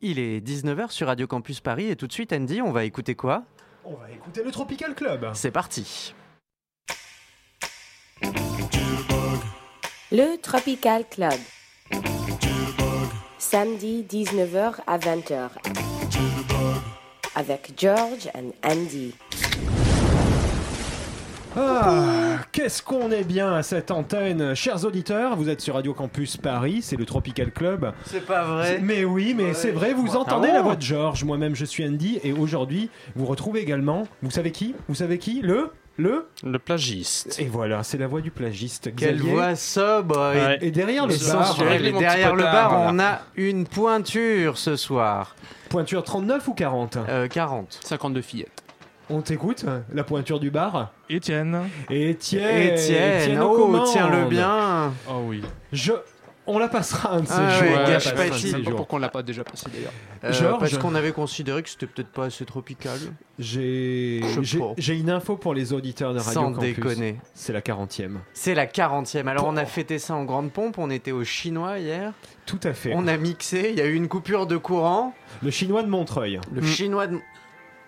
Il est 19h sur Radio Campus Paris et tout de suite Andy, on va écouter quoi? On va écouter le Tropical Club. C'est parti. Le Tropical Club. Samedi 19h à 20h. Avec George and Andy. Ah, qu'est-ce qu'on est bien à cette antenne, chers auditeurs. Vous êtes sur Radio Campus Paris, c'est le Tropical Club. C'est pas vrai. Mais oui, mais c'est vrai, vous entendez la voix de George. Moi-même, je suis Andy, et aujourd'hui, vous retrouvez également. Vous savez qui? Vous savez qui? Le? Le? Le plagiste. Et voilà, c'est la voix du plagiste. Quelle Xavier. voix sobre et- Ouais. Et derrière le bar, derrière le bar, voilà. on a une pointure ce soir. pointure 39 ou 40 Euh, 40. 52 fillettes. On t'écoute La pointure du bar Étienne. Étienne Etienne, aux oh, tiens-le bien. Oh oui. Je... On la passera un de ces Ah jours. ouais, on la gâche passera pas ici. pourquoi on l'a pas déjà passé d'ailleurs. Euh, Parce qu'on avait considéré que c'était peut-être pas assez tropical. J'ai une info pour les auditeurs de Radio Sans Campus. déconner. C'est la 40e. C'est la 40e. Alors on a fêté ça en grande pompe. On était au chinois hier. Tout à fait. On a mixé. Il y a eu une coupure de courant. Le chinois de Montreuil. Le Mm. chinois de.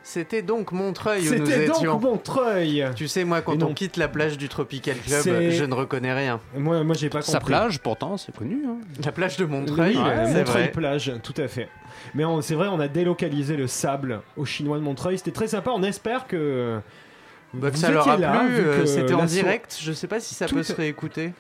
C'était donc Montreuil où nous C'était étions. donc Montreuil. Tu sais, moi, Et quand non. on quitte la plage du Tropical Club, C'est- je ne reconnais rien. Moi, moi j'ai pas compris. Sa plage, pourtant, c'est connu. hein. La plage de Montreuil, Oui, c'est Montreuil vrai. plage, tout à fait. Mais on- c'est vrai, on a délocalisé le sable au chinois de Montreuil. C'était très sympa. On espère que. Bah, que vous ça leur a étiez là, plu, vu euh, que c'était en direct. Je sais pas si ça Tout peut se réécouter.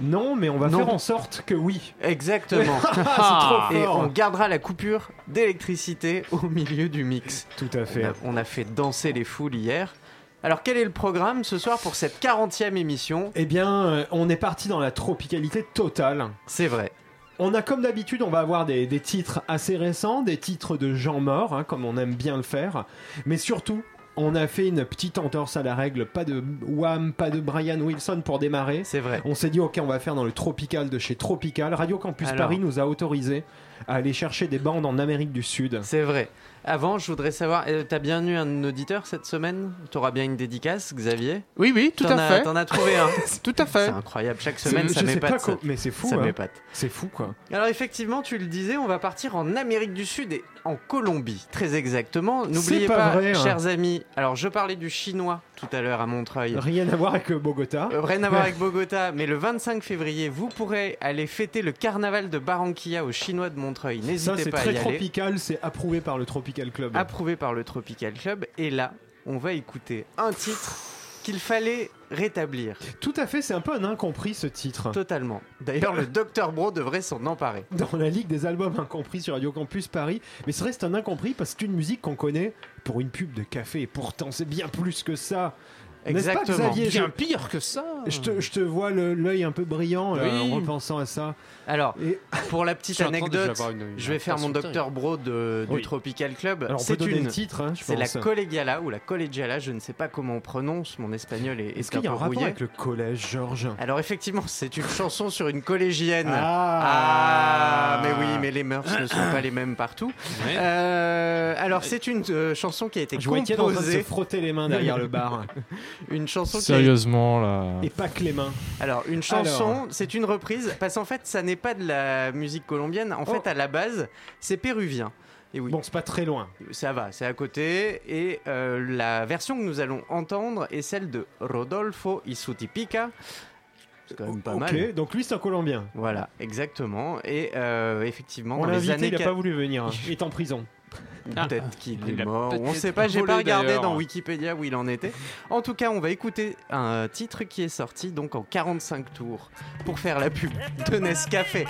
Non, mais on va Non. faire en sorte que oui. Exactement. Ah, trop Et on gardera la coupure d'électricité au milieu du mix. Tout à On fait. a, on a fait danser les foules hier. Alors quel est le programme ce soir pour cette 40e émission? Eh bien, euh, on est parti dans la tropicalité totale. C'est vrai. On a comme d'habitude, on va avoir des, des titres assez récents, des titres de gens morts, hein, comme on aime bien le faire. Mais surtout, on a fait une petite entorse à la règle. Pas de Wham, pas de Brian Wilson pour démarrer. C'est vrai. On s'est dit, ok, on va faire dans le tropical de chez Tropical. Radio Campus Alors. Paris nous a autorisé à aller chercher des bandes en Amérique du Sud. C'est vrai. Avant, je voudrais savoir, euh, t'as bien eu un auditeur cette semaine? T'auras bien une dédicace, Xavier? Oui, oui, tout à fait. T'en as trouvé un. Tout à C'est fait. incroyable. Chaque C'est- semaine, ça m'épate. Ça, mais c'est fou, ça hein. m'épate. C'est fou, quoi. Alors effectivement, tu le disais, on va partir en Amérique du Sud et en Colombie, très exactement. N'oubliez pas pas, vrai, hein. chers amis. Alors je parlais du chinois tout à l'heure à Montreuil. Rien à voir avec Bogota. Euh, Rien à voir avec Bogota, mais le 25 février, vous pourrez aller fêter le carnaval de Barranquilla au Chinois de Montreuil. N'hésitez c'est pas à très y aller. tropical, c'est approuvé par le Tropical Club. Approuvé par le Tropical Club. Et là, on va écouter un titre qu'il fallait rétablir Tout à fait, c'est un peu un incompris ce titre. totalement. D'ailleurs, le Dr Bro devrait s'en emparer. Dans la ligue des albums incompris sur Radio Campus Paris. Mais vrai, c'est un incompris parce que c'est une musique qu'on connaît pour une pub de café. Et pourtant, c'est bien plus que ça. N'est-ce pas, Exactement. Xavier Bien pire que ça. je te, je te vois l'œil un peu brillant là, Oui. en repensant à ça. Alors, Et pour la Je petite anecdote, une- je vais faire mon. Dr Bro de, du Oui. Tropical Club. C'est une. le titre, hein, je C'est la pense. collegiala ou la collegiala, je ne sais pas comment on prononce, mon espagnol est, Est-ce est qu'il y a un peu rapport rouillé. avec le collège, Georges? Alors effectivement, c'est une chanson sur une collégienne. Ah. Ah, mais oui, mais les mœurs ne sont pas les mêmes partout. Euh, alors c'est une euh, chanson qui a été Je train de se composée, frotter les mains derrière le bar. une chanson qui a Sérieusement, là. Et pas que les mains. Alors, une chanson, Alors. c'est une reprise, parce qu'en fait, ça n'est pas de la musique colombienne. En fait, Oh. à la base, c'est péruvien. Et oui, Bon, c'est pas très loin. ça va, c'est à côté. Et euh, la version que nous allons entendre est celle de Rodolfo Isutipica. C'est quand même pas ok, mal. donc lui c'est un Colombien. Voilà, exactement. Et euh, effectivement, On dans l'a les invité, années il a qua- pas voulu venir. hein. Il est en prison. Peut-être qu'il Il est mort. On peut-être sait pas, j'ai pas regardé dans Wikipédia où il en était. En tout cas, on va écouter un titre qui est sorti donc en 45 tours pour faire la pub de Nescafé.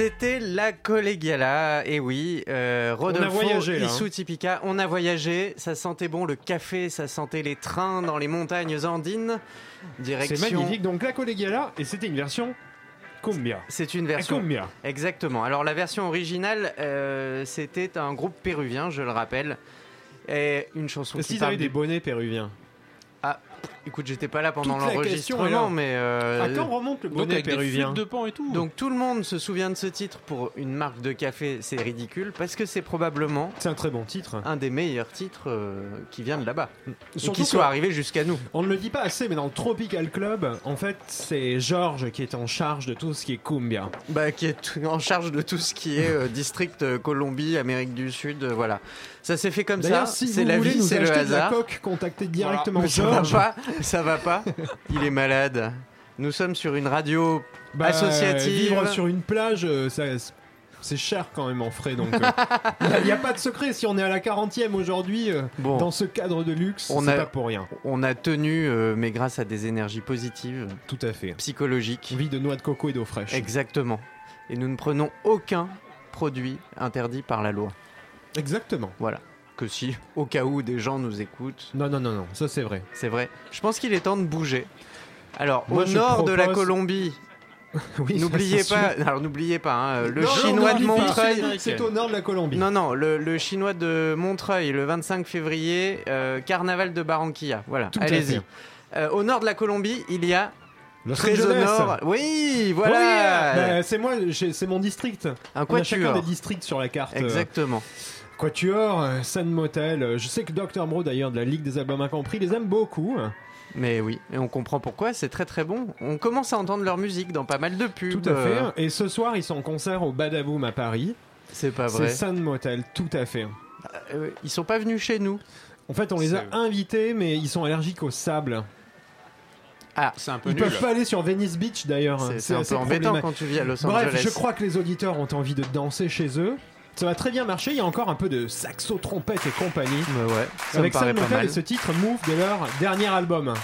C'était la Collegiala, et oui, euh, Rodolfo hein. Issou Tipica, on a voyagé, ça sentait bon le café, ça sentait les trains dans les montagnes andines, direction... C'est magnifique. Donc la Collegiala, et c'était une version cumbia. C'est une version cumbia. Exactement. Alors la version originale, euh, c'était un groupe péruvien, je le rappelle. Et une chanson Est-ce qui qu'ils avaient des bonnets péruviens Écoute, j'étais pas là pendant l'enregistrement, mais... euh, À quand remonte le Donc bonnet avec des péruvien flûtes de pan et tout. Donc tout le monde se souvient de ce titre pour une marque de café, c'est ridicule, parce que c'est probablement C'est un très bon titre. un des meilleurs titres euh, qui vient de là-bas. Et Surtout qui soit arrivé jusqu'à nous. On ne le dit pas assez, mais dans le Tropical Club, en fait, c'est Georges qui est en charge de tout ce qui est cumbia. Bah, qui est en charge de tout ce qui est euh, district euh, Colombie, Amérique du Sud, euh, voilà. Ça s'est fait comme ça, si c'est la voulez vie, nous c'est le acheter de la hasard. coque, contactez directement Mais ça va pas, ça va pas. Il est malade. Nous sommes sur une radio Bah, associative. Vivre sur une plage, euh, ça, c'est cher quand même en frais, donc il n'y a, pas de secret. Si on est à la 40e aujourd'hui, euh, Bon. dans ce cadre de luxe, On c'est a- pas pour rien. On a tenu, euh, mais grâce à des énergies positives, Tout à fait. psychologiques. Vie de noix de coco et d'eau fraîche. Exactement. Et nous ne prenons aucun produit interdit par la loi. Exactement. Voilà. Que si, au cas où des gens nous écoutent, Non, non, non, non, ça c'est vrai. c'est vrai. Je pense qu'il est temps de bouger. Alors, Moi, au nord de la Colombie, Oui, n'oubliez pas, alors n'oubliez pas, hein, le Non, chinois non, de Montreuil. c'est- au nord de la Colombie. Non, non, le, le chinois de Montreuil, le 25 février, euh, carnaval de Barranquilla. Voilà, allez-y. Euh, au nord de la Colombie, il y a Los très au nord. Oui, Oui, voilà. bah, c'est moi, j'ai- c'est mon district. Un On a chacun des districts sur la carte. euh, Exactement. Quatuor, euh, Sun Motel. euh, Je sais que Dr. Bro d'ailleurs de la Ligue des albums incompris les aime beaucoup. Mais oui, et on comprend pourquoi, c'est très très bon. On commence à entendre leur musique dans pas mal de pubs. Tout à fait. euh, Et ce soir, ils sont en concert au Badaboom à Paris. C'est pas C'est vrai. Sun Motel, tout à fait. Euh, ils sont pas venus chez nous. En fait, on les a C'est- invités, mais ils sont allergiques au sable. C'est un peu Ils nul. peuvent pas aller sur Venice Beach d'ailleurs. C'est- C'est un peu embêtant quand tu vis à Los Bref, Angeles. je crois que les auditeurs ont envie de danser chez eux. Ça va très bien marcher. Il y a encore un peu de saxo, trompette et compagnie. Mais ouais, ça avec me paraît Sun pas Motel mal. et ce titre Move de leur dernier album.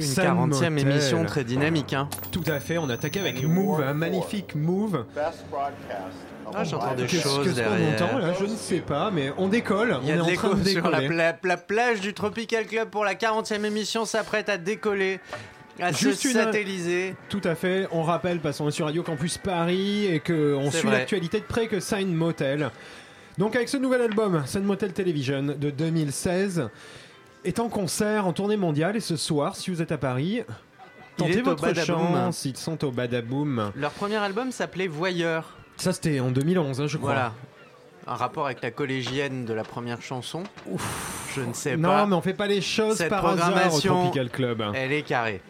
Une Sam 40e Motel. émission très dynamique. Hein. Tout à fait, on attaquait avec Move, un magnifique Move. Ah, j'entends des Qu'est-ce choses qu'est-ce qu'on derrière. entend là? Je ne sais pas, mais on décolle. Il y on a est de en train l'écho de sur la, décoller. pla- la plage du Tropical Club pour la 40e émission s'apprête à décoller, à Juste se une- satelliser. Tout à fait, on rappelle, parce qu'on est sur Radio Campus Paris et qu'on C'est suit vrai. l'actualité de près que Sign Motel. Donc avec ce nouvel album, Sign Motel Television de 2016, est en concert en tournée mondiale et ce soir, si vous êtes à Paris, tentez votre chance, ils sont au Badaboom. Leur premier album s'appelait Voyeur. Ça c'était en 2011, hein, je crois. Voilà. Un rapport avec la collégienne de la première chanson. Je ne sais Non, pas. mais on fait pas les choses Cette par hasard au programmation- Tropical Club. Elle est carrée.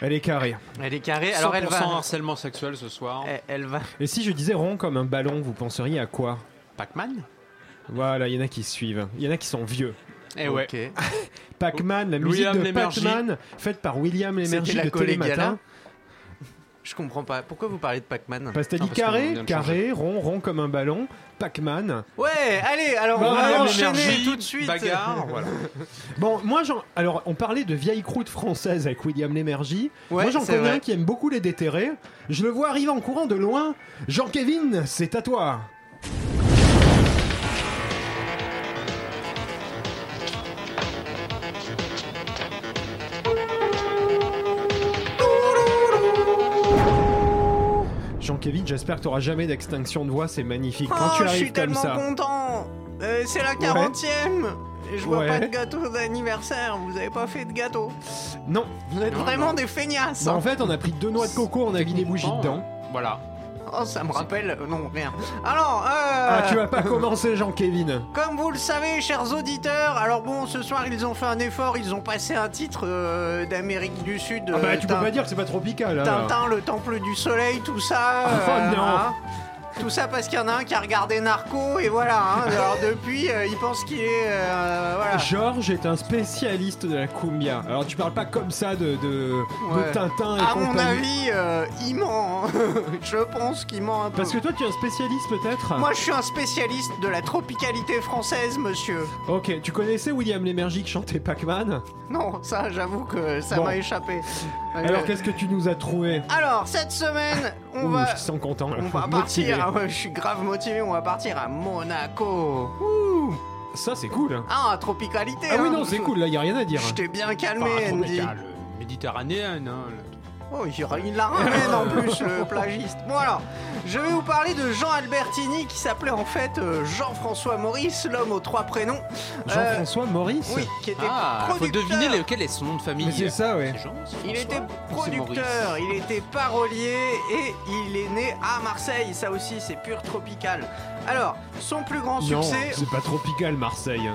Elle est carrée. Elle est carrée. Alors elle 100% va. harcèlement sexuel ce soir. Elle, elle va. Et si je disais rond comme un ballon, vous penseriez à quoi? Pac-Man? Voilà, il y en a qui suivent. Il y en a qui sont vieux. Eh ouais. Ok. Pac-Man, la musique William de Lémergie. Pac-Man, faite par William Lémergie C'était la de Télématin. Je comprends pas. Pourquoi vous parlez de Pac-Man? Parce que t'as dit parce qu'on carré, de carré, rond, rond comme un ballon, Pac-Man. Ouais, allez, alors Bah, on va William enchaîner Lémergie, tout de suite. Bagarre, voilà. Bon, moi, j'en... alors, on parlait de vieille croûte française avec William Lémergie. Ouais, moi, j'en c'est connais vrai. un qui aime beaucoup les déterrés. Je le vois arriver en courant de loin. Jean-Kévin, c'est à toi. Jean-Kévin, j'espère que tu jamais d'extinction de voix, c'est magnifique. Quand Oh, tu je arrives suis comme tellement ça. content. Euh, c'est la 40e. Et je vois Ouais. pas de gâteau d'anniversaire. Vous avez pas fait de gâteau. Non, Vous êtes Non, vraiment non. des feignasses. Bah, hein. en fait, on a pris deux noix de coco, on a mis des bougies Oh. dedans. Voilà. Oh, ça me rappelle. euh, Non, rien. Alors, euh, Ah, tu vas pas commencer, Jean-Kévin. Comme vous le savez, chers auditeurs, alors bon, ce soir ils ont fait un effort, ils ont passé un titre euh, d'Amérique du Sud. Ah bah, euh, tu peux pas dire que c'est pas tropical. Tintin, le temple du soleil, tout ça. Oh, non. hein. Tout ça parce qu'il y en a un qui a regardé Narco et voilà. hein. Alors depuis, euh, il pense qu'il est. euh, voilà. Georges est un spécialiste de la cumbia. Alors tu parles pas comme ça de, de, Ouais. Tintin et À mon compagnie. avis, euh, il ment. hein. je pense qu'il ment un peu. Parce que toi tu es un spécialiste peut-être Moi, je suis un spécialiste de la tropicalité française, monsieur. Ok, tu connaissais William Lémergie qui chantait Pac-Man Non, ça, j'avoue que ça Bon. m'a échappé. Alors Euh, qu'est-ce que tu nous as trouvé Alors, cette semaine, on Ouh, va. je te sens content. là. On va Motivé. partir, ouais, je suis grave motivé, on va partir à Monaco. Ouh. Ça c'est cool. Ah, tropicalité. Ah oui hein. non c'est cool, là y a rien à dire. Je t'ai bien calmé, Andy. euh, méditerranéenne. hein, Oh, il, la ramène en plus, le plagiste. Bon alors, je vais vous parler de Jean Albertini qui s'appelait en fait euh, Jean-François Maurice, l'homme aux trois prénoms. Euh, Jean-François Maurice oui, qui était Ah, faut producteur. deviner lequel est son nom de famille. C'est ça ouais. Jean, Il était producteur, il était parolier et il est né à Marseille. Ça aussi, c'est pur tropical. Alors, son plus grand Non, succès, c'est pas tropical Marseille. euh,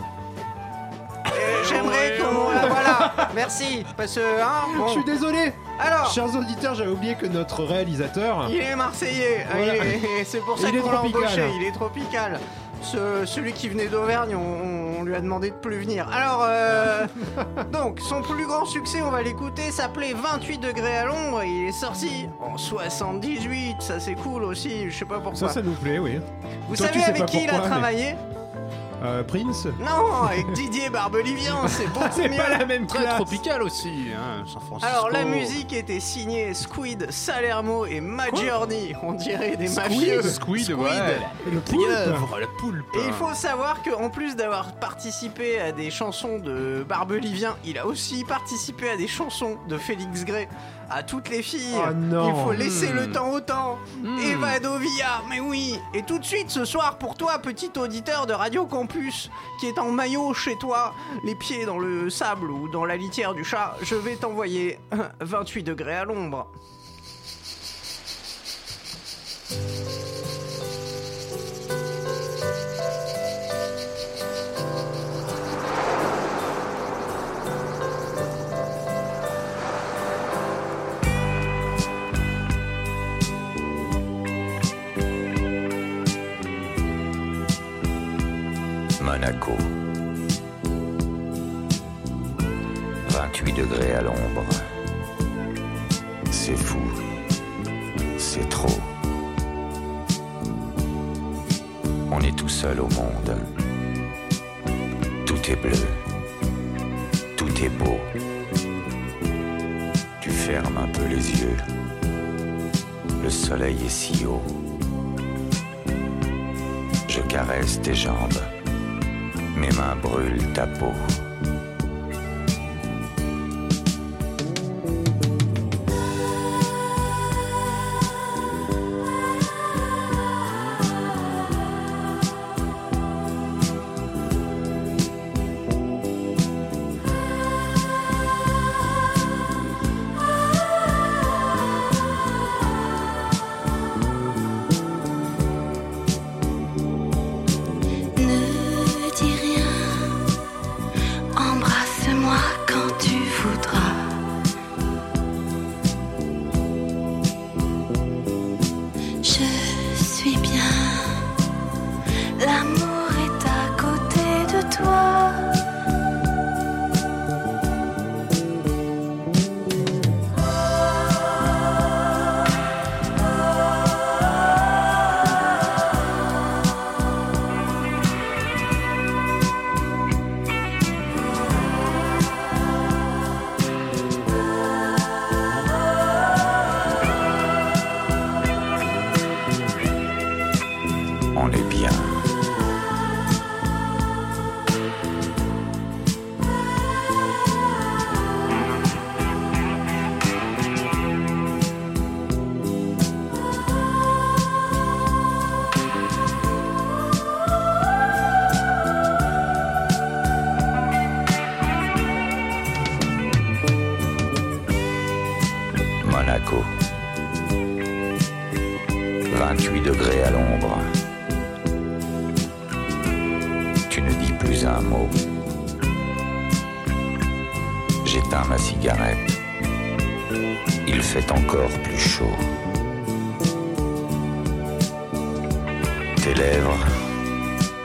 j'aimerais qu'on. voilà, merci. Parce que, hein, Je suis désolé. Alors, Chers auditeurs, j'avais oublié que notre réalisateur... il est marseillais. Voilà. est- C'est pour ça qu'on l'a embauché. Il est tropical. Ce- celui qui venait d'Auvergne, on, on lui a demandé de plus venir. Alors, euh, donc, son plus grand succès, on va l'écouter, s'appelait 28 degrés à l'ombre. Il est sorti en 78. Ça, c'est cool aussi. Je sais pas pourquoi. Ça, ça nous plaît, oui. Vous Toi, tu savez sais avec qui il a mais- travaillé? Euh, Prince Non, avec Didier Barbelivien, c'est beaucoup C'est mieux. pas la même Très classe. tropical aussi, hein, San Francisco. Alors la musique était signée Squid, Salermo et Maggiorni, on dirait des Squid mafieux. Squid, ouais. Le poulpe. Pieuvre, la poulpe. Et il faut savoir qu'en plus d'avoir participé à des chansons de Barbelivien, il a aussi participé à des chansons de Félix Gray. À toutes les filles, Oh non. il faut laisser Hmm. le temps au temps. Hmm. Eva Dovia, mais oui. Et tout de suite ce soir pour toi, petit auditeur de Radio Campus, qui est en maillot chez toi, les pieds dans le sable ou dans la litière du chat, je vais t'envoyer 28 degrés à l'ombre. Monaco. 28 degrés à l'ombre. C'est fou. C'est trop. On est tout seul au monde. Tout est bleu. Tout est beau. Tu fermes un peu les yeux. Le soleil est si haut. Je caresse tes jambes. Mes mains brûlent ta peau.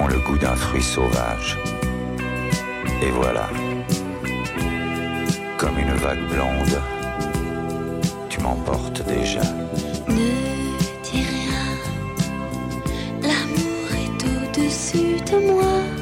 Le goût d'un fruit sauvage. Et voilà. Comme une vague blonde, tu m'emportes déjà. Ne dis rien, l'amour est au-dessus de moi.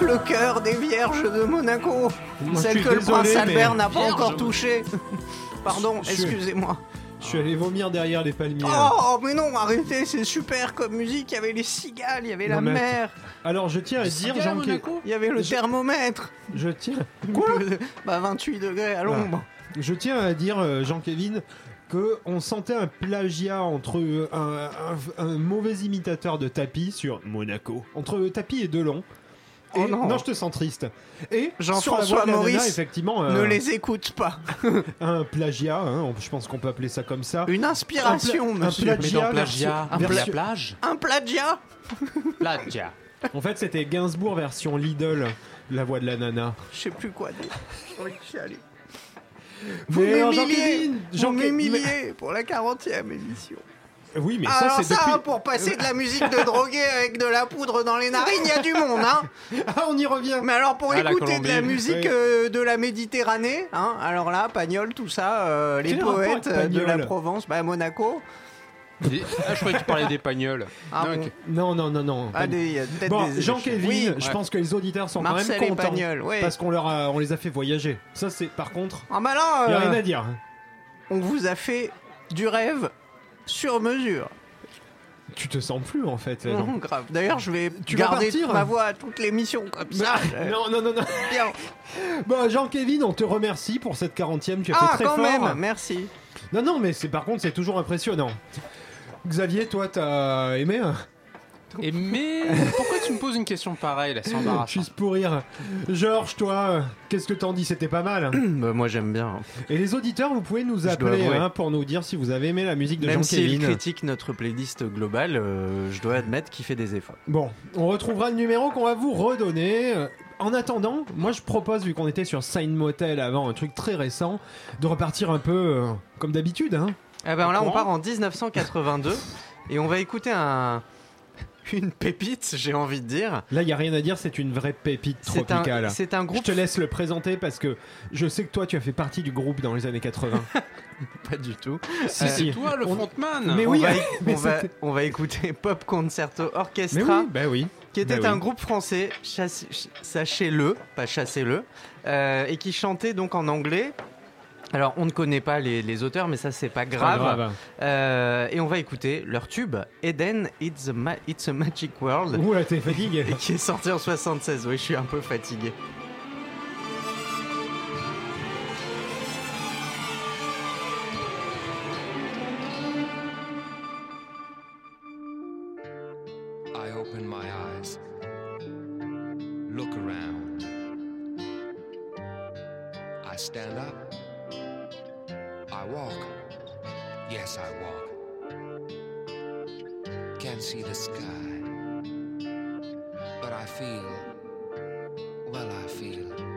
Avec le cœur des vierges de Monaco, Moi, celle que le prince Albert n'a pas encore touchée. Pardon, excusez-moi. Je suis allé vomir derrière les palmiers. Oh, mais non, arrêtez, c'est super comme musique. Il y avait les cigales, il y avait la Non, mais mer, Alors je tiens à dire, cigales à Jean, Monaco il y avait le Je- thermomètre. je tiens, Bah 28 degrés à l'ombre. je tiens à dire, euh, Jean-Kévin, que on sentait un plagiat entre euh, un, un- un mauvais imitateur de Tapi sur Monaco, entre Tapi et Delon. Oh non. je te sens triste. Et Jean-François nana, Maurice, effectivement, Ne euh, les écoute pas. un plagiat, hein, on- je pense qu'on peut appeler ça comme ça. Une inspiration, Un pla- un monsieur. dans Plagiat, plagiat, version- la plage Un plagiat Plagia. En fait, c'était Gainsbourg version Lidl, la voix de la nana. Je sais plus quoi dire. Oui, allez. Vous Mais alors, m'humiliez Jean-Kévin, Vous Jean- m'humiliez pour la 40e émission. Oui, mais Alors ça, ça, depuis. pour passer de la musique de drogué avec de la poudre dans les narines, il y a du monde, hein Ah, on y revient. Mais alors pour Ah, la écouter de la musique Oui. euh, de la Méditerranée, hein, alors là, Pagnol, tout ça, euh, les poètes euh, de la Provence, bah Monaco. Des- Ah, je croyais que tu parlais d'Espagnols. Ah Donc, bon. Non, non, non, non. Ah, des- il y a peut-être Bon, des- Jean-Kévin, Oui, je ouais. pense que les auditeurs sont Marcel quand même contents. Pagnol, ouais. Parce qu'on leur a- on les a fait voyager. Ça, c'est par contre, Ah bah là, il y a rien à dire. on vous a fait du rêve sur mesure. Tu te sens plus en fait. non grave. D'ailleurs, je vais Tu vas garder partir ma voix à toute l'émission comme ça. Euh, Non, non, non, non. bien. Bon, Jean-Kévin, on te remercie pour cette 40e. Tu as Ah, fait très quand fort. même, merci. Non, non, mais c'est par contre, c'est toujours impressionnant. Xavier, toi, t'as aimé hein? Et mais pourquoi tu me poses une question pareille là, c'est embarrassant. Juste pour rire. Georges, toi, qu'est-ce que t'en dis? C'était pas mal. Bah, moi j'aime bien. Et les auditeurs, vous pouvez nous dois appeler avouer. hein, pour nous dire si vous avez aimé la musique de Même s'il Jean-Kévin. critique notre playlist globale, euh, je dois admettre qu'il fait des efforts. Bon, on retrouvera le numéro qu'on va vous redonner. Euh, En attendant, moi je propose, vu qu'on était sur Sign Motel avant, un truc très récent, de repartir un peu euh, comme d'habitude. Hein. Ah ben là on part en 1982 et on va écouter un une pépite, j'ai envie de dire. Là, il n'y a rien à dire, c'est une vraie pépite C'est un, tropicale. c'est un Je groupe te laisse le présenter parce que je sais que toi tu as fait partie du groupe dans les années 80. pas du tout. si, C'est si. toi le On- frontman. Mais on, oui, va, mais on, va, on va écouter Pop Concerto Mais Orchestra, oui, bah oui. qui était bah un oui. groupe français, sachez-le, pas chassez-le, euh, et qui chantait donc en anglais. Alors on ne connaît pas les, les auteurs, mais ça c'est pas Pas grave. Euh, et on va écouter leur tube Eden, It's a, Ma- It's a Magic World. Oula, t'es fatigué. et qui est sorti en 76. Oui, je suis un peu fatigué. I open my eyes, look around. I stand up, I walk. Yes, I walk. Can't see the sky, but I feel, well, I feel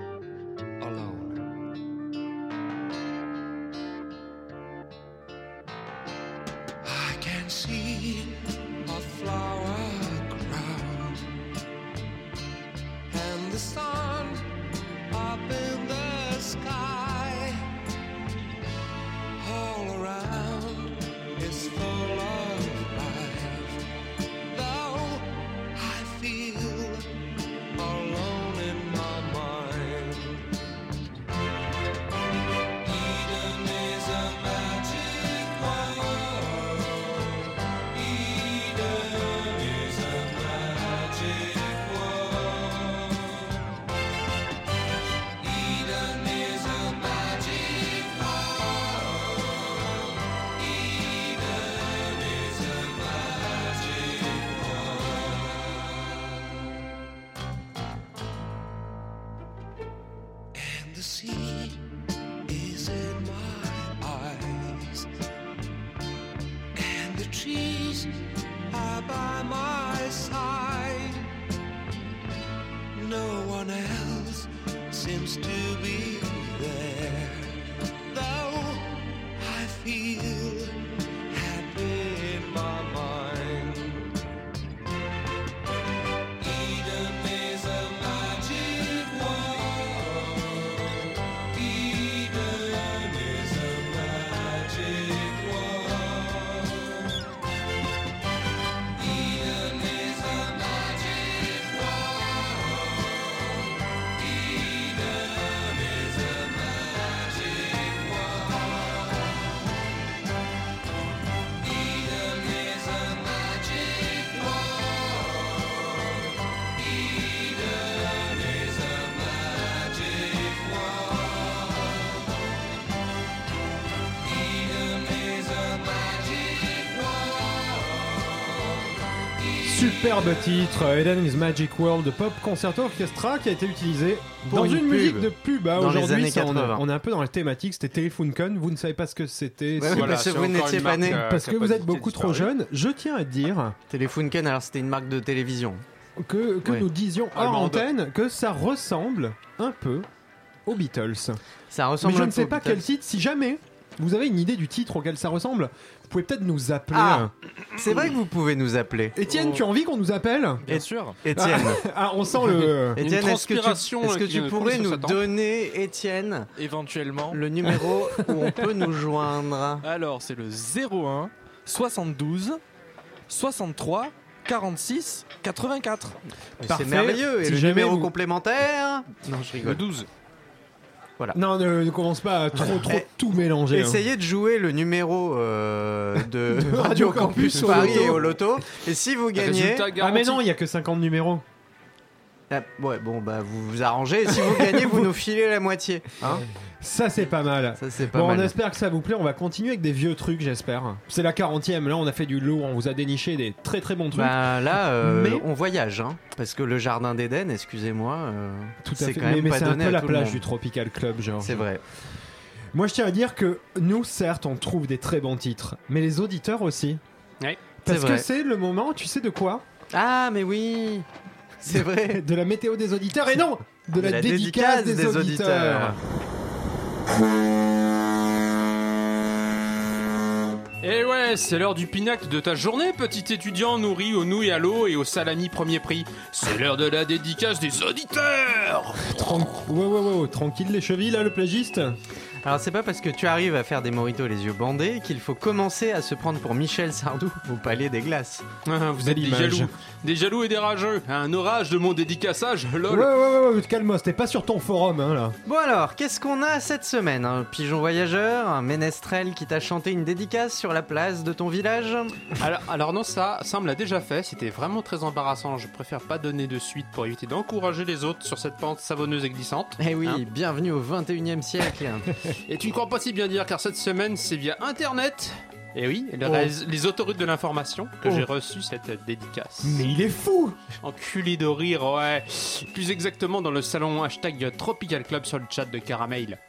Superbe titre, Eden is Magic World de Pop Concerto Orchestra qui a été utilisé Pour dans une pub. musique de pub. hein. Dans les Aujourd'hui, on, est- 80. on est un peu dans la thématique, c'était Telephone Con, vous ne savez pas ce que c'était. Ouais, parce que vous n'étiez pas né. euh, Parce que vous êtes beaucoup trop jeune, je tiens à dire Telefunken, alors c'était une marque de télévision. que, que Ouais. nous disions hors Allemande. antenne que ça ressemble un peu aux Beatles. Ça ressemble Mais je ne sais pas quel titre, si jamais vous avez une idée du titre auquel ça ressemble, vous pouvez peut-être nous appeler. Ah, c'est vrai que vous pouvez nous appeler. Étienne, tu as envie qu'on nous appelle? Bien sûr. Étienne. Ah, on sent le. Étienne, est-ce que tu, pourrais nous donner, Étienne, éventuellement, le numéro où on peut nous joindre? Alors, c'est le 01 72 63 46 84. C'est merveilleux. Et si le numéro vous... complémentaire? Non, je rigole. Le 12. Non, ne, commence pas à trop, eh, tout mélanger. Hein. Essayez de jouer le numéro euh, de, Radio, Campus, Paris et au loto. Et si vous gagnez. Ah, mais non, il n'y a que 50 numéros. Ah, ouais, bon, bah vous vous arrangez. Et si vous gagnez, vous nous filez la moitié. Hein ça, c'est pas mal. Ça, c'est pas Bon, mal. on espère que ça vous plaît. On va continuer avec des vieux trucs, j'espère. C'est la 40e. Là, on a fait du lourd. On vous a déniché des très très bons trucs. Bah là, euh, Mais- on voyage, hein, parce que le jardin d'Éden, excusez-moi, euh, Tout à c'est fait. quand mais même mais pas c'est un donné peu à la tout le plage du Tropical Club, genre. C'est vrai. Moi, je tiens à dire que nous, certes, on trouve des très bons titres, mais les auditeurs aussi. Ouais. Parce C'est que vrai. c'est le moment, tu sais de quoi? Ah, mais oui, c'est vrai. De la météo des auditeurs et non de la, dédicace, des, auditeurs. Et ouais, c'est l'heure du pinacle de ta journée, petit étudiant nourri aux nouilles à l'eau et au salami premier prix. C'est l'heure de la dédicace des auditeurs ouais, tranquille les chevilles là, le plagiste. Alors c'est pas parce que tu arrives à faire des mojitos les yeux bandés qu'il faut commencer à se prendre pour Michel Sardou au Palais des Glaces. Ah, Vous êtes des jaloux, des jaloux et des rageux. Un orage de mon dédicaçage, Ouais, lol. ouais, ouais, ouais, calme-moi, c'était pas sur ton forum, hein, là. Bon alors, qu'est-ce qu'on a cette semaine Un pigeon voyageur, un ménestrel qui t'a chanté une dédicace sur la place de ton village? Alors, alors non, ça, ça me l'a déjà fait. C'était vraiment très embarrassant. Je préfère pas donner de suite pour éviter d'encourager les autres sur cette pente savonneuse et glissante. Eh oui, Hein bienvenue au 21 e siècle. Et tu ne crois pas si bien dire, car cette semaine, c'est via Internet. Et oui, les, Oh. les autoroutes de l'information que Oh. j'ai reçu cette dédicace. Mais il est fou Enculé de rire, ouais. Plus exactement dans le salon hashtag Tropical Club sur le chat de Caramel.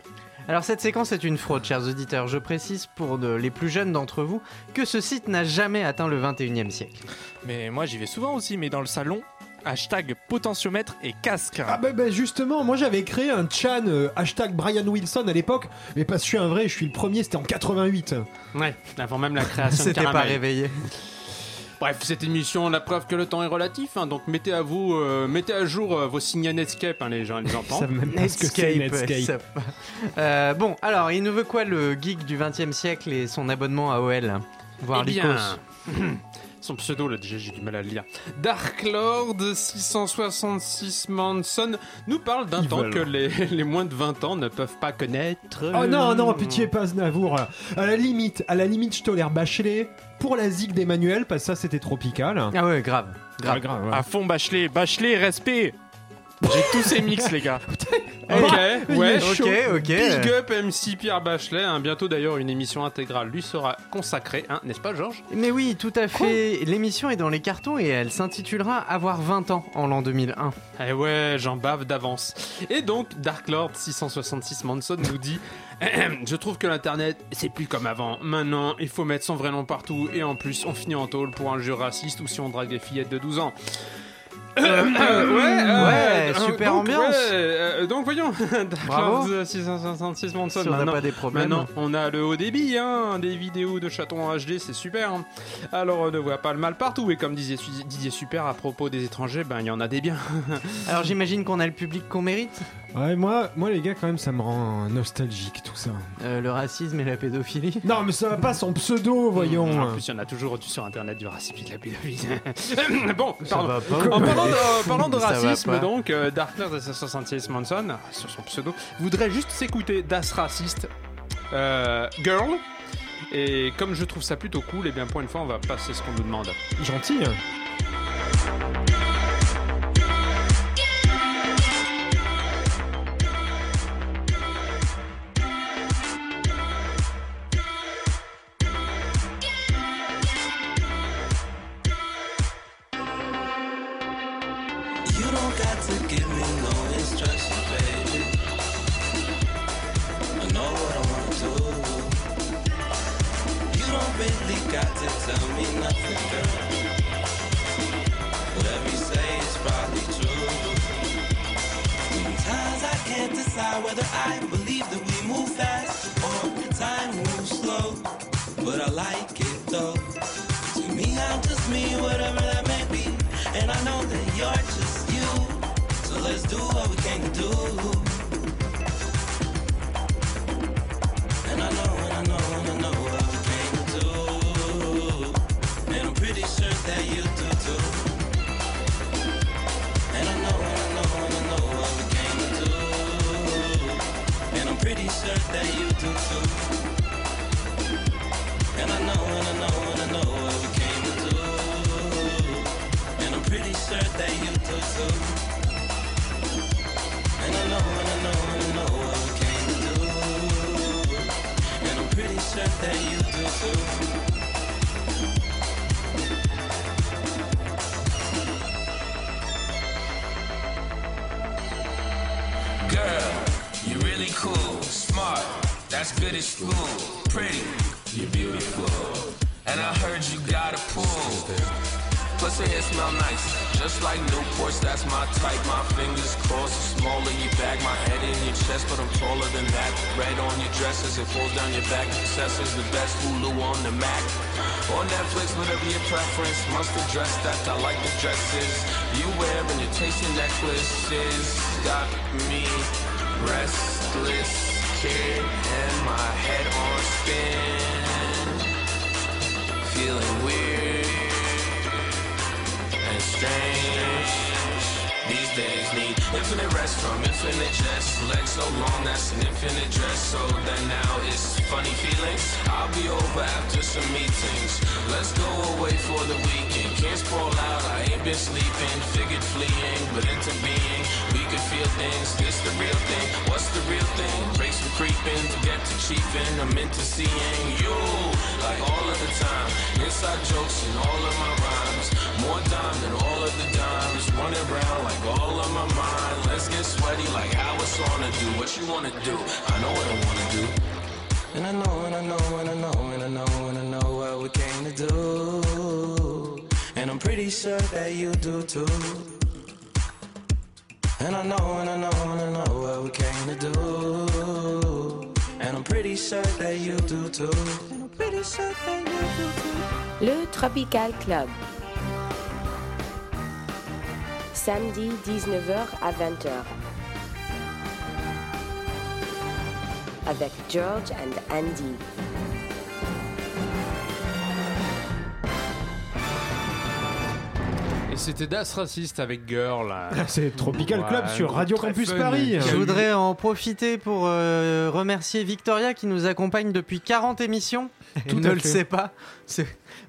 Alors cette séquence est une fraude, chers auditeurs. Je précise pour de- les plus jeunes d'entre vous que ce site n'a jamais atteint le 21 e siècle. Mais moi j'y vais souvent aussi, mais dans le salon, hashtag potentiomètre et casque. Ah bah, bah, justement, moi j'avais créé un chan euh, hashtag Brian Wilson à l'époque, mais parce que je suis un vrai, je suis le premier, c'était en 88. Ouais, avant même la création de C'était pas réveillé. Bref, cette émission, la preuve que le temps est relatif, hein, donc mettez à vous, euh, mettez à jour euh, vos signes Netscape, hein, les gens, les Ils enfants. savent même Netscape, Netscape. Euh, bon, alors, il nous veut quoi le geek du 20 e siècle et son abonnement à OL Voir Eh bien, l'icos. son pseudo, là, déjà, j'ai du mal à le lire. Dark Lord 666 Manson nous parle d'un temps veulent. que les, les moins de 20 ans ne peuvent pas connaître. Oh non, non, pitié, pas Znavour. À la limite, à la limite, je tolère Bachelet pour la zig d'Emmanuel, parce que ça c'était tropical. Ah ouais, grave. Grave, grave. ouais. À fond Bachelet, Bachelet, respect J'ai tous ces mix les gars. Ok, il ouais. Ok, ok. Big up MC Pierre Bachelet. hein. Bientôt d'ailleurs, une émission intégrale lui sera consacrée, hein, n'est-ce pas, Georges? Mais oui, tout à fait. L'émission est dans les cartons et elle s'intitulera Avoir 20 ans en l'an 2001. Eh ouais, j'en bave d'avance. Et donc, Dark Lord 666 Manson nous dit Je trouve que l'internet, c'est plus comme avant. Maintenant, il faut mettre son vrai nom partout. Et en plus, on finit en tôle pour un jeu raciste ou si on drague des fillettes de 12 ans. Euh, euh, ouais, euh, Ouais, euh, super donc, ambiance. ouais, euh, donc voyons, Bravo. Lord 666 Manson. Si on n'a pas des problèmes. Maintenant, on a le haut débit, hein, des vidéos de chatons en HD, c'est super. hein. Alors, on ne voit pas le mal partout. Et comme disait Didier Super à propos des étrangers, ben il y en a des biens. Alors j'imagine qu'on a le public qu'on mérite. Ouais, moi, moi, les gars, quand même, ça me rend nostalgique tout ça. Euh, le racisme et la pédophilie. Non, mais ça va pas son pseudo, voyons. En plus, il y en a toujours du sur internet du racisme et de la pédophilie. bon, Ça pardon. va pas. En parlant de, parlant racisme, donc, euh, Dark Lord 66 Manson, sur son pseudo, voudrait juste s'écouter Das Raciste euh, Girl. Et comme je trouve ça plutôt cool, et bien pour une fois, on va passer ce qu'on nous demande. Gentil. hein. Got to give me no instructions, baby. I know what I want to do. You don't really got to tell me nothing, girl. Whatever you say is probably true. Sometimes I can't decide whether I believe that we move fast or time moves slow. But I like it though. To me, I'm just me, whatever that may be. And I know that you're just let's do what we came to do. And I know, and I know, and I know what we came to do. And I'm pretty sure that you do too. And I know, and I know, and I know what we came to do. And I'm pretty sure that you do too. Girl, you're really cool, smart, that's good at school, pretty, you're beautiful, and I heard you got a pool. Her hair smell nice, just like Newports. That's my type. My fingers crossed, small in your back, my head in your chest, but I'm taller than that. Red on your dresses, it falls down your back. Success is the best. Hulu on the Mac. Or Netflix, whatever your preference. Must address that. I like the dresses you wear and your your necklaces. Got me restless, kid, and my head on spin. Infinite rest from infinite jest. Legs so long, that's an infinite dress. So then now it's funny feelings. I'll be over after some meetings. Let's go away for the weekend. Can't sprawl out, I ain't been sleeping. Figured fleeing, but into being. We feel things. This the real thing. What's the real thing? Break some creeping to get to chiefing. I'm into seeing you like all of the time. Inside jokes in all of my rhymes. More dime than all of the dimes. Running around like all of my mind. Let's get sweaty like how it's on to do. What you wanna do? I know what I wanna do. And I know, and I know, and I know, and I know, and I know what we came to do. And I'm pretty sure that you do too. Le Tropical Club. Samedi 19h à 20h. Avec George and Andy. Et c'était Das Raciste avec Girl. C'est Tropical Ouais, Club sur Radio Campus fun, Paris. Je voudrais en profiter pour euh, remercier Victoria qui nous accompagne depuis 40 émissions. Tout elle ne le sait pas,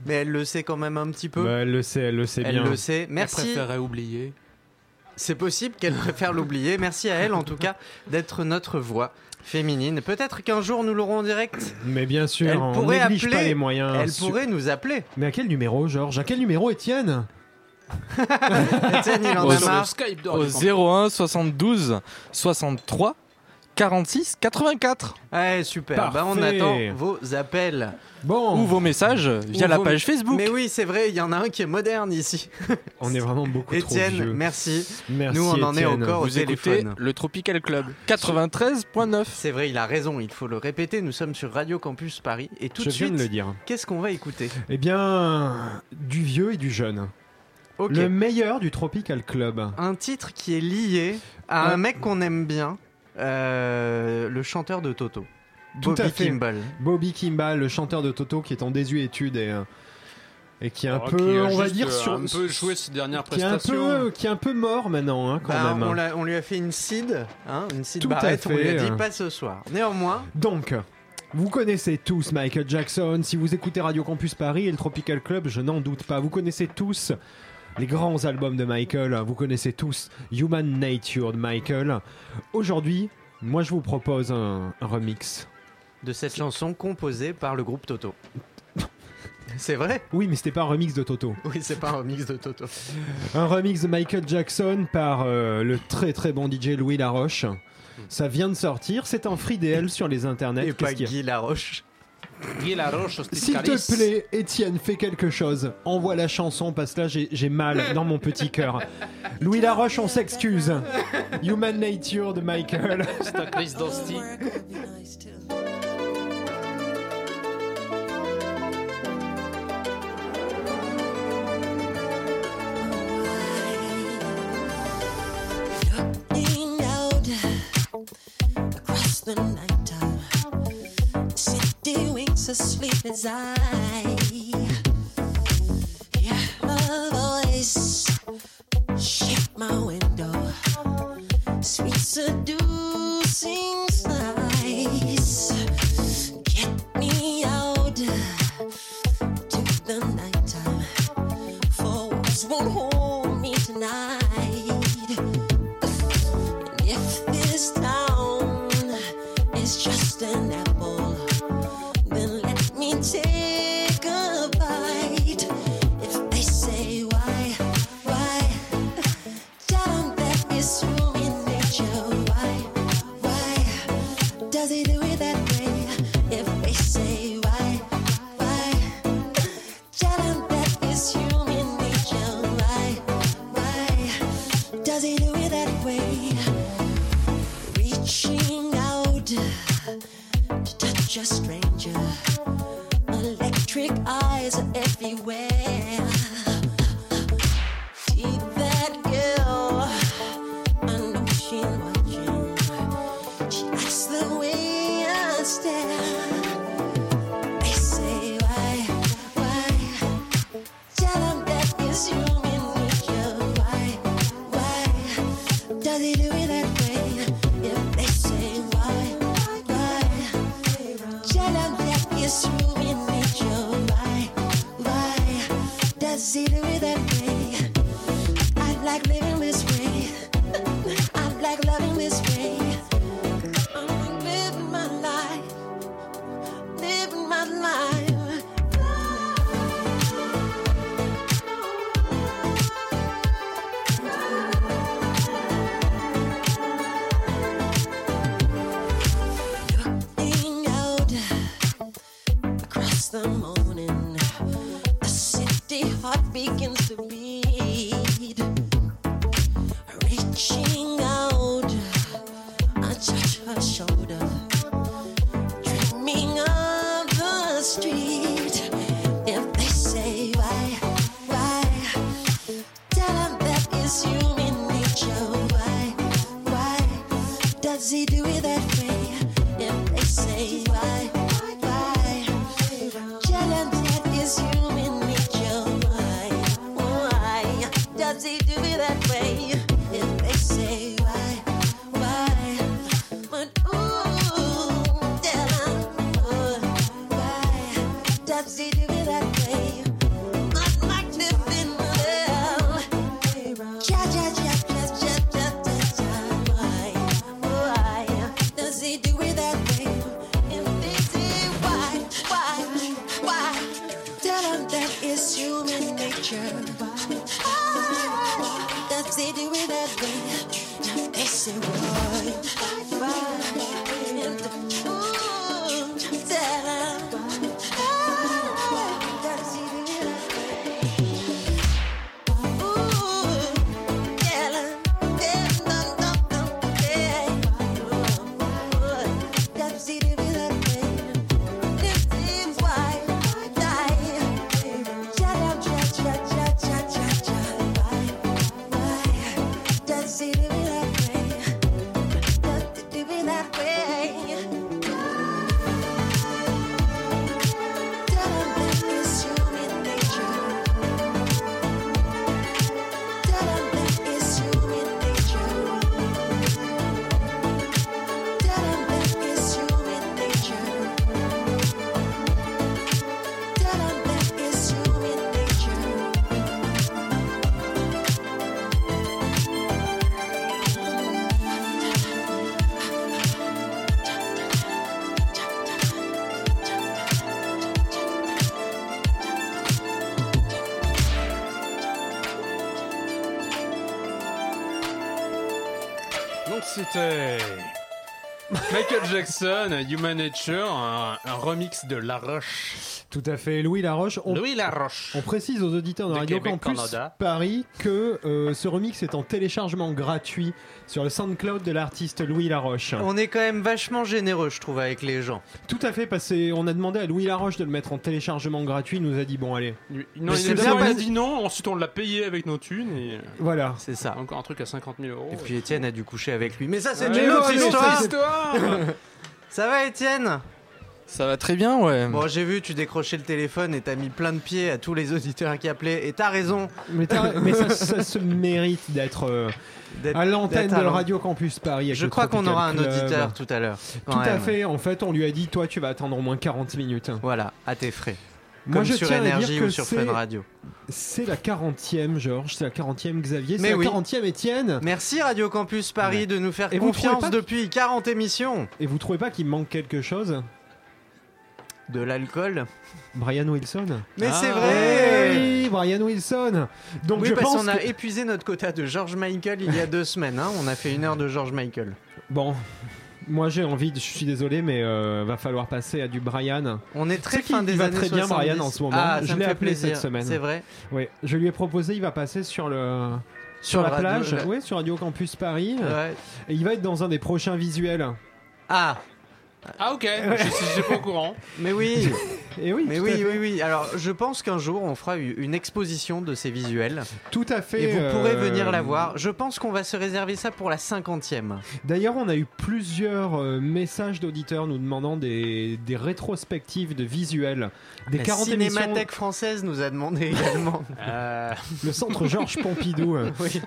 mais elle le sait quand même un petit peu. Bah, elle le sait, elle le sait elle bien. le sait. Elle Merci. préférait oublier. C'est possible qu'elle préfère l'oublier. Merci à elle en tout cas d'être notre voix féminine. Peut-être qu'un jour nous l'aurons en direct. Mais bien sûr, Elle on pourrait appeler- pas les moyens. Elle pourrait nous appeler. Mais à quel numéro, Georges? À quel numéro, Étienne? Étienne, il en Au- a marre. Skype Au Radio Campus. 01 72 63 46 84 Ouais, super. Bah, on Parfait. attend vos appels. Bon, ou vos messages via Ou la vos- page Facebook. Mais oui, c'est vrai, il y en a un qui est moderne ici. on est vraiment beaucoup trop Étienne, vieux. merci. Merci, Nous, on en est Étienne. encore au Vous écoutez téléphone. le Tropical Club 93.9. C'est vrai, il a raison, il faut le répéter. Nous sommes sur Radio Campus Paris. Et tout Je de viens suite, de le dire. qu'est-ce qu'on va écouter? Eh bien, du vieux et du jeune. Ok. Le meilleur du Tropical Club. Un titre qui est lié à un mec qu'on aime bien, euh, le chanteur de Toto. Tout Bobby à fait. Kimball. Bobby Kimball, le chanteur de Toto qui est en désuétude et, euh, et qui est un Oh, peu, on va dire, euh, sur, un peu joué ses dernières qui est un peu, qui est un peu mort maintenant, hein, quand Bah, même. on, lui a fait une seed, hein, une seed Tout à barrette, on lui a fait. dit pas ce soir. Néanmoins, Donc, vous connaissez tous Michael Jackson. Si vous écoutez Radio Campus Paris et le Tropical Club, je n'en doute pas. Vous connaissez tous les grands albums de Michael. Vous connaissez tous Human Nature de Michael. Aujourd'hui, moi, je vous propose un, un remix. de cette chanson composée par le groupe Toto. C'est vrai? Oui, mais c'était pas un remix de Toto. Oui, c'est pas un remix de Toto. Un remix de Michael Jackson par euh, le très très bon DJ Louis Laroche. Ça vient de sortir, c'est en free DL sur les internets. Et pas Guy Laroche. S'il te plaît, Étienne, fais quelque chose. Envoie la chanson parce que là j'ai mal dans mon petit cœur. Louis Laroche, on s'excuse. Human Nature de Michael. Stitcaris Dosti. The asleep as I Jackson, Human Nature, un, remix de La Roche. Tout à fait, Louis Laroche. On, Louis Laroche. on précise aux auditeurs de De Radio Québec, Campus Canada. Paris que euh, ce remix est en téléchargement gratuit sur le SoundCloud de l'artiste Louis Laroche. On est quand même vachement généreux, je trouve, avec les gens. Tout à fait, parce qu'on a demandé à Louis Laroche de le mettre en téléchargement gratuit. Il nous a dit bon, allez. Non, il c'est a dit non, ensuite on l'a payé avec nos thunes et Voilà. C'est ça. encore un truc à 50 000 euros. Et puis Étienne a dû coucher avec lui. Mais ça, c'est Ouais, une autre histoire. autre histoire. Ça va, Étienne? Ça va très bien, ouais. Bon, j'ai vu, tu décrochais le téléphone et t'as mis plein de pieds à tous les auditeurs qui appelaient. Et t'as raison. Mais, ça, ça se mérite d'être euh, à l'antenne de Radio Campus Paris. Je crois qu'on aura un auditeur tout à l'heure. Tout à fait. En fait, on lui a dit toi, tu vas attendre au moins 40 minutes. Voilà, à tes frais. Moi, je sur tiens à dire Énergie que ou sur c'est- Fun Radio. C'est la 40e, Georges. C'est la 40e, Xavier. Mais C'est la oui. 40e, Étienne. Merci Radio Campus Paris de nous faire Et confiance depuis 40 émissions. Et vous trouvez pas qu'il manque quelque chose? De l'alcool Brian Wilson Mais Ah. c'est vrai Oui, Brian Wilson. Donc Oui, je parce pense qu'on a que- épuisé notre quota de George Michael il y a deux semaines. hein. On a fait une heure de George Michael. Bon, moi j'ai envie, de- je suis désolé, mais euh, va falloir passer à du Brian. On est très fin des va années très bien 70. Brian en ce moment. Ah, je ça me l'ai fait appelé plaisir. cette semaine. C'est vrai. Oui, je lui ai proposé, il va passer sur le sur, Sur la Radio- plage, la- oui, sur Radio Campus Paris, Ouais. et il va être dans un des prochains visuels. Ah, Ah ok, je suis pas au courant. Mais oui, Et oui, mais oui, oui, oui. Alors, je pense qu'un jour, on fera une exposition de ces visuels. Tout à fait. Et vous pourrez euh, venir la voir. Je pense qu'on va se réserver ça pour la cinquantième. D'ailleurs, on a eu plusieurs euh, messages d'auditeurs nous demandant des, des rétrospectives de visuels. Des La 40 émissions. Cinémathèque française nous a demandé également. Euh, Le centre Georges Pompidou. oui.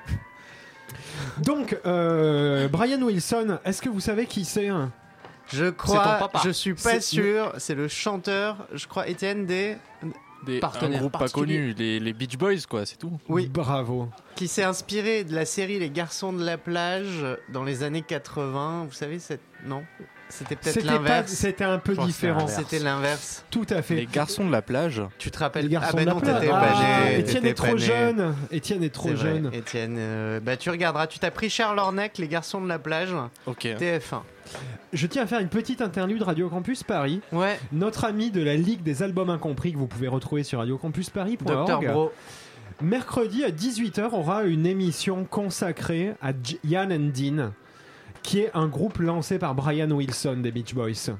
Donc, euh, Brian Wilson, est-ce que vous savez qui c'est hein? Je ton crois, papa. je suis pas C'est- sûr. C'est le chanteur, je crois, Étienne des. Des, Partenaire un groupe pas connu, les, les Beach Boys, quoi, c'est tout. Oui. Bravo. qui s'est inspiré de la série Les Garçons de la plage dans les années 80. Vous savez, cette... non? C'était peut-être C'était pas- l'inverse. C'était un peu différent. C'était l'inverse. Tout à fait. Les garçons de la plage. Tu te rappelles Les garçons Ah bah de la non, plage. Ah. Étienne est trop jeune. Étienne est trop jeune. Étienne, euh, bah tu regarderas. Tu t'as pris Charles Ornec, Les Garçons de la plage, Ok. TF1. Je tiens à faire une petite interlude Radio Campus Paris. Ouais, Notre ami de la Ligue des albums incompris que vous pouvez retrouver sur Docteur radiocampusparis.org. Bro. Mercredi à 18h aura une émission consacrée à J- Yann and Dean, qui est un groupe lancé par Brian Wilson des Beach Boys.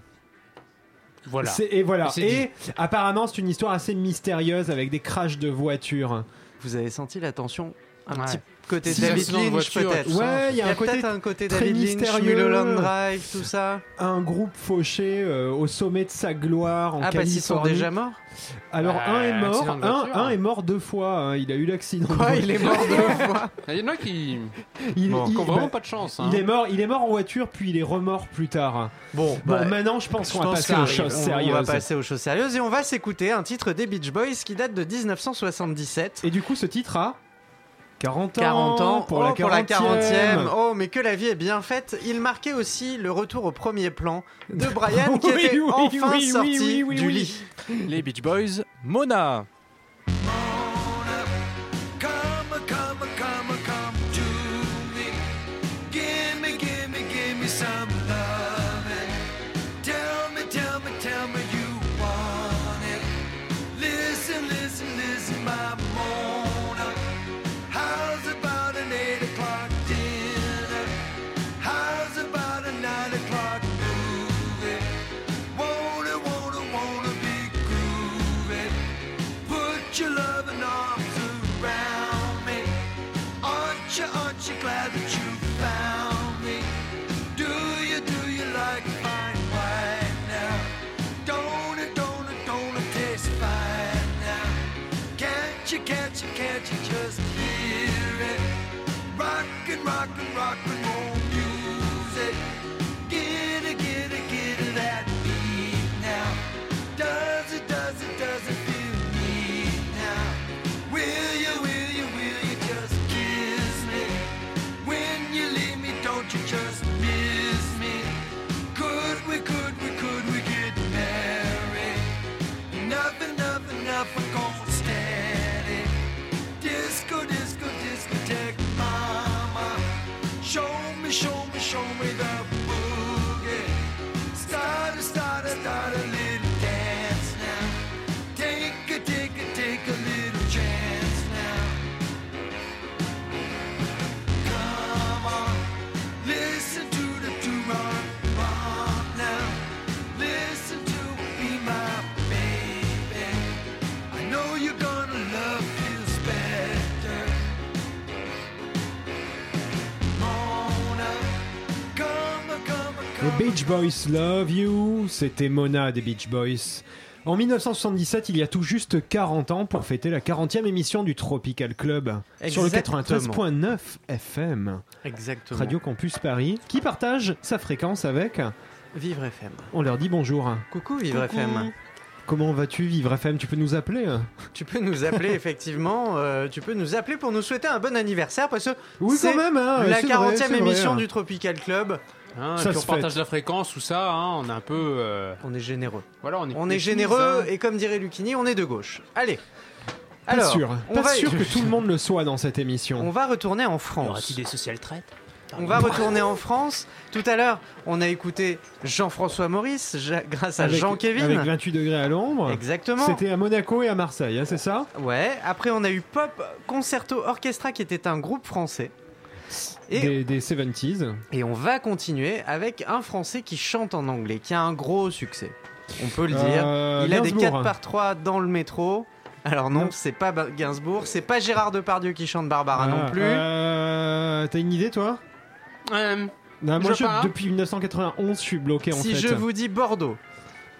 voilà. C'est- Et voilà. C'est Et apparemment, c'est une histoire assez mystérieuse avec des crashs de voitures. Vous avez senti la tension Un Ouais. petit côté Si, David Lynch peut-être. Ouais, il y a un côté peut-être un côté très David Lynch, mystérieux. Mulholland Drive, tout ça. un groupe fauché euh, au sommet de sa gloire en ah bah s'ils sont Californie. déjà morts Alors Bah, un est mort, accident de un, voiture. un est mort deux fois. hein. Il a eu l'accident. de Quoi, il est mort deux fois Il y en a qui, Il, Bon, il- qui ont bah, vraiment pas de chance. hein. il est mort. Il est mort en voiture, puis il est remort plus tard. Bon, Bon, bah, maintenant, je pense je qu'on va passer aux choses sérieuses. On va passer aux choses sérieuses et on va s'écouter un titre des Beach Boys qui date de 1977. Et du coup, ce titre a 40 ans. 40 ans pour, oh, la pour la 40e. 40e. Oh, mais que la vie est bien faite. Il marquait aussi le retour au premier plan de Brian qui Oui, était oui, enfin oui, oui, sorti oui, oui, du oui. lit. Les Beach Boys, Mona. Beach Boys Love You, c'était Mona des Beach Boys. En 1977, il y a tout juste 40 ans pour fêter la 40e émission du Tropical Club sur le Exactement. 93.9 FM, Exactement. Radio Campus Paris, qui partage sa fréquence avec. Vivre FM. On leur dit bonjour. Coucou Vivre FM. Comment vas-tu, Vivre FM Tu peux nous appeler Tu peux nous appeler effectivement, euh, tu peux nous appeler pour nous souhaiter un bon anniversaire parce que Oui, c'est quand même. hein, la c'est 40e vrai, c'est vrai. émission du Tropical Club. Hein, et on partage la fréquence, tout ça. hein, on est un peu. euh, On est généreux. voilà, on est. On généreux hein. et comme dirait Lucini, on est de gauche. Allez. Pas Alors, sûr, on pas va, sûr que tout le monde le soit dans cette émission. on va retourner en Y France. aura-t-il des social traites On va retourner en France. Tout à l'heure, on a écouté Jean-François Maurice ja- grâce à Avec- Jean-Kévin. Avec 28 degrés à l'ombre. Exactement. C'était à Monaco et à Marseille, hein, c'est ça? Ouais. Après, on a eu Pop Concerto Orchestra qui était un groupe français. Et, Des, des 70s. et on va continuer avec un Français qui chante en anglais, qui a un gros succès. On peut le dire. Euh, Il a des Gainsbourg. 4 par 3 dans le métro. Alors non, c'est pas Gainsbourg, c'est pas Gérard Depardieu qui chante Barbara non Ah, plus. euh, T'as une idée, toi? Euh, Non, moi, Je depuis 1991, je suis bloqué en si fait. je vous dis Bordeaux,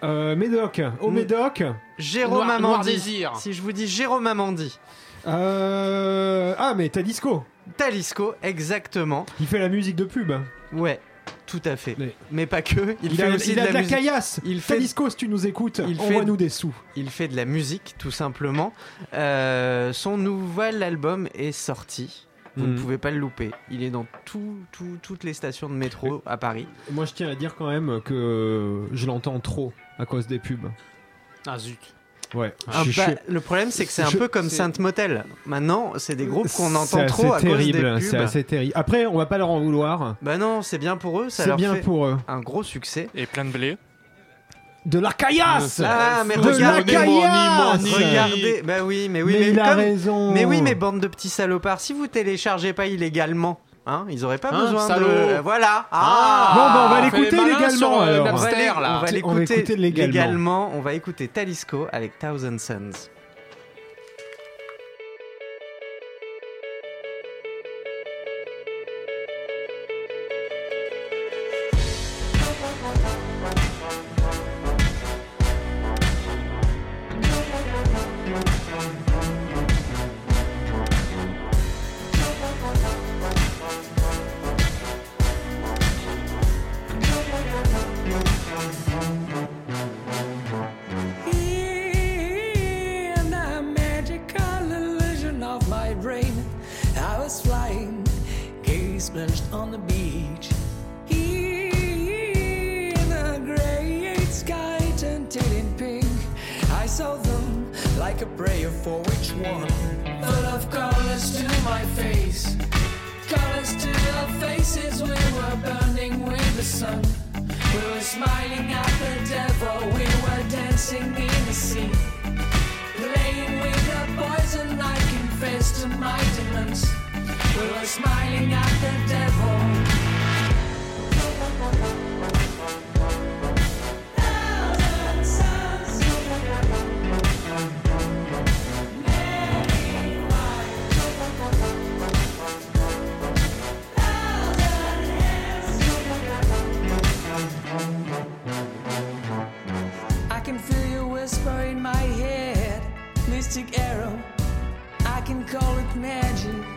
Euh, Médoc. Au. Médoc. Jérôme Amandi. Désir. Si je vous dis Jérôme Amandi, Euh... Ah, mais t'as disco. Talisco, exactement. Il fait la musique de pub. Ouais, tout à fait. Mais- Mais pas que. Il, Il, fait a, aussi il a de la, musique. caillasse. Il fait- Talisco, si tu nous écoutes, Il fait- envoie-nous des sous. Il fait de la musique, tout simplement. Euh, son nouvel album est sorti. Vous ne pouvez pas le louper. Il est dans tout- tout- toutes les stations de métro à Paris. Moi, je tiens à dire quand même que je l'entends trop à cause des pubs. Ah zut. Ouais. Pa- je- le problème, c'est que c'est un je- peu comme Sainte Motel. Maintenant, c'est des groupes qu'on C'est entend trop à assez cause des terrible. C'est assez terrible. Après, on va pas leur en vouloir. Bah non, c'est bien pour eux. Ça C'est leur bien fait pour eux. un gros succès. Et plein de blé. De la caillasse Ah, mais De regarde- la caillasse Regardez, bah oui, mais oui, Mais mais, il a raison. Mais oui, mais bande de petits salopards, si vous téléchargez pas illégalement, hein, ils auraient pas Hein, besoin salaud. de. euh, Voilà. Ah, Bon, bah, on va l'écouter légalement, euh, alors. on va l'écouter l'écouter légalement. légalement. On va écouter Talisco avec Thousand Suns. Splashed on the beach. In a great sky tinted in pink, I saw them like a prayer for which one? Full of colors to my face, colors to our faces. We were burning with the sun. We were smiling at the devil, we were dancing in the sea. Playing with the poison, I confess to my demons. We were smiling at the devil. Thousand suns. Many Thousand I can feel you whisper in my head, mystic arrow. I can call it magic.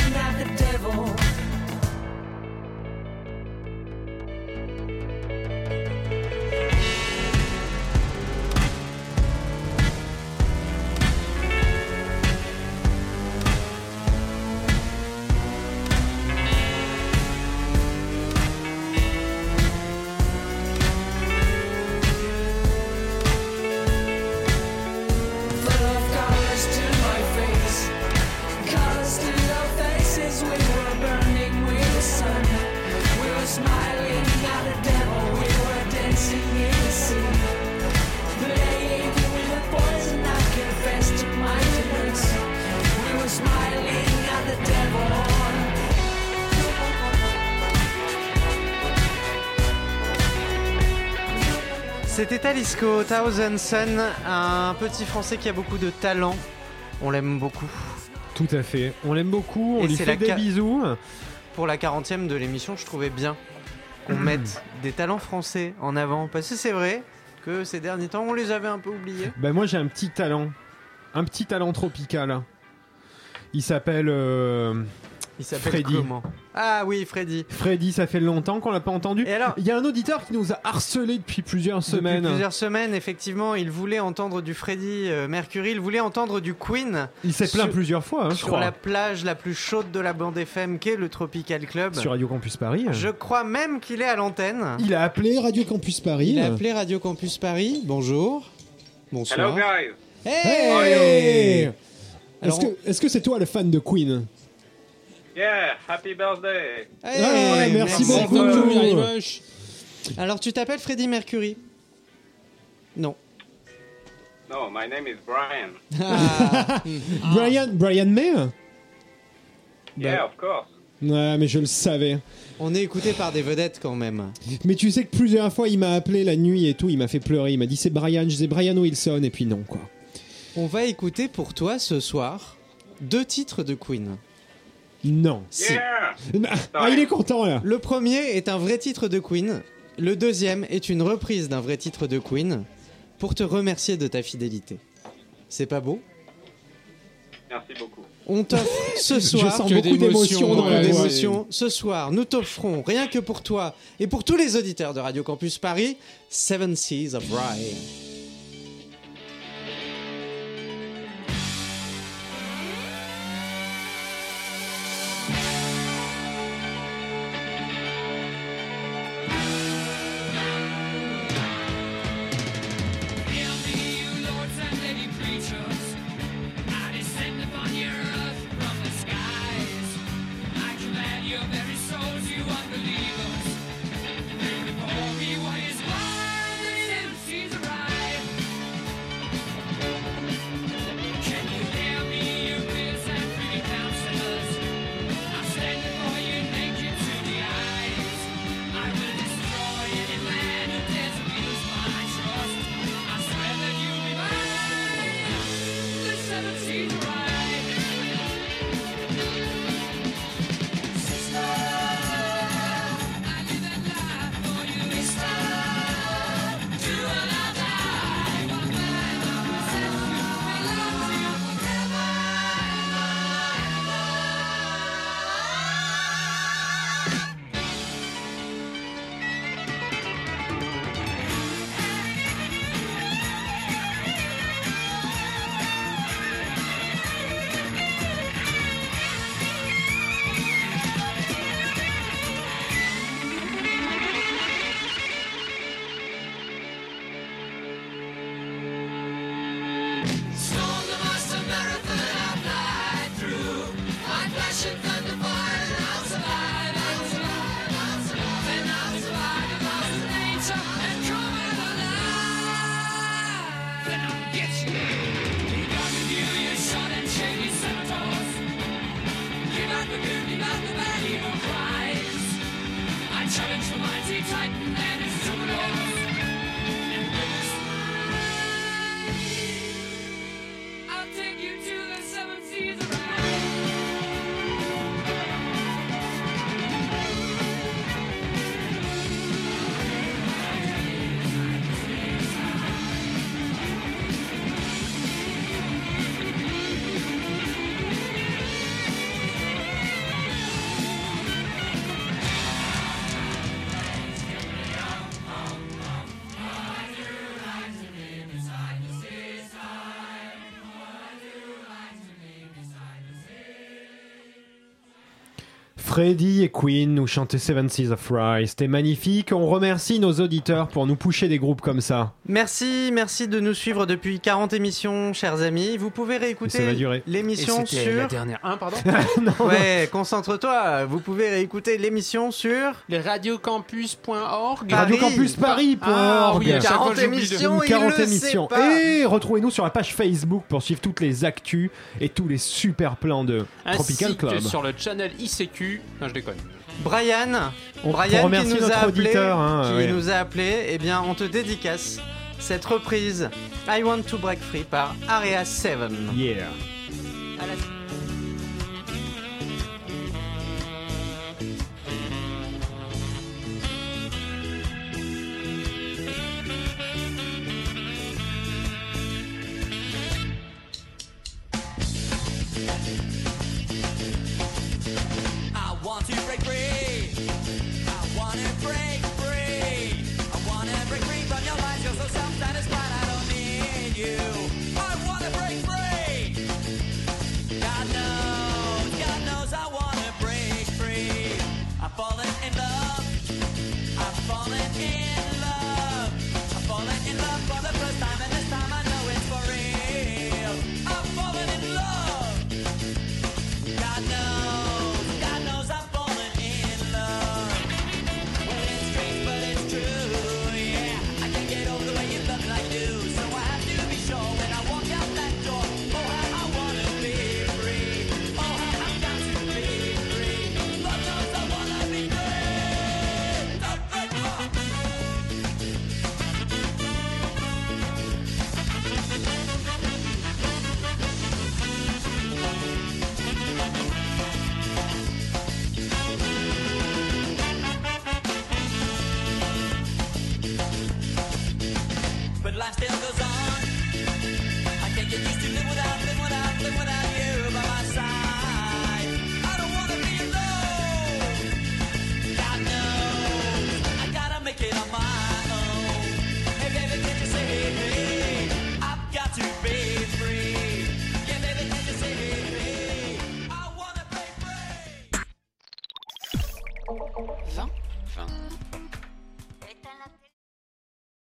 C'était Talisco, Thousand Sun, un petit français qui a beaucoup de talent. On l'aime beaucoup. Tout à fait. On l'aime beaucoup. On Et lui fait des bisous. Pour la 40e de l'émission, je trouvais bien qu'on mette des talents français en avant. Parce que c'est vrai que ces derniers temps, on les avait un peu oubliés. Ben moi j'ai un petit talent, un petit talent tropical. Il s'appelle euh, Il s'appelle Freddy. comment Ah oui, Freddy. Freddy. Ça fait longtemps qu'on l'a pas entendu. Et alors Il y a un auditeur qui nous a harcelé depuis plusieurs semaines. Depuis plusieurs semaines, effectivement, il voulait entendre du Freddie euh, Mercury, il voulait entendre du Queen Il s'est plaint plusieurs fois, hein, je sur crois. la plage la plus chaude de la bande FM qu'est le Tropical Club. Sur Radio Campus Paris. Je crois même qu'il est à l'antenne. Il a appelé Radio Campus Paris. Il a appelé Radio Campus Paris. Bonjour. Bonsoir. Hello, guys. Hey Alors, Est-ce que est-ce que c'est toi le fan de Queen? Yeah, happy birthday. Hey, Ah, merci beaucoup. Alors, tu t'appelles Freddie Mercury? Non. No, my name is Brian. Ah. Brian Brian May? Yeah, of course. Ouais, mais je le savais. On est écouté par des vedettes quand même. Mais tu sais que plusieurs fois il m'a appelé la nuit et tout, il m'a fait pleurer, il m'a dit c'est Brian, je disais Brian Wilson et puis non quoi. On va écouter pour toi ce soir deux titres de Queen. Non. Si. Yeah. Ah, il est content là. Le premier est un vrai titre de Queen. Le deuxième est une reprise d'un vrai titre de Queen pour te remercier de ta fidélité. C'est pas beau? Merci beaucoup. On t'offre ce Je soir sens que beaucoup d'émotions, dans beaucoup la d'émotions. Ce soir, nous t'offrons, rien que pour toi et pour tous les auditeurs de Radio Campus Paris, Seven Seas of Rye. Freddy et Queen nous chantaient Seven Seas of Rye. C'était magnifique. On remercie nos auditeurs pour nous pusher des groupes comme ça. Merci, merci de nous suivre depuis 40 émissions, chers amis. Vous pouvez réécouter l'émission c'était la sur. dernière. Un, pardon Ouais, concentre-toi. Vous pouvez réécouter l'émission sur. Les radiocampus.org. Paris. Radiocampusparis.org. Ah oui, à chaque 40 fois, j'oublie de- émissions, Une il 40 le émissions. sait pas. Et retrouvez-nous sur la page Facebook pour suivre toutes les actus et tous les super plans de Tropical que Club. sur le channel ICQ. Non, je déconne. Brian, On- Brian qui remercier nous notre a appelé, auditeur, hein, qui ouais. nous a appelé, eh bien, on te dédicace cette reprise I Want to Break Free par Area 7. Yeah. À la-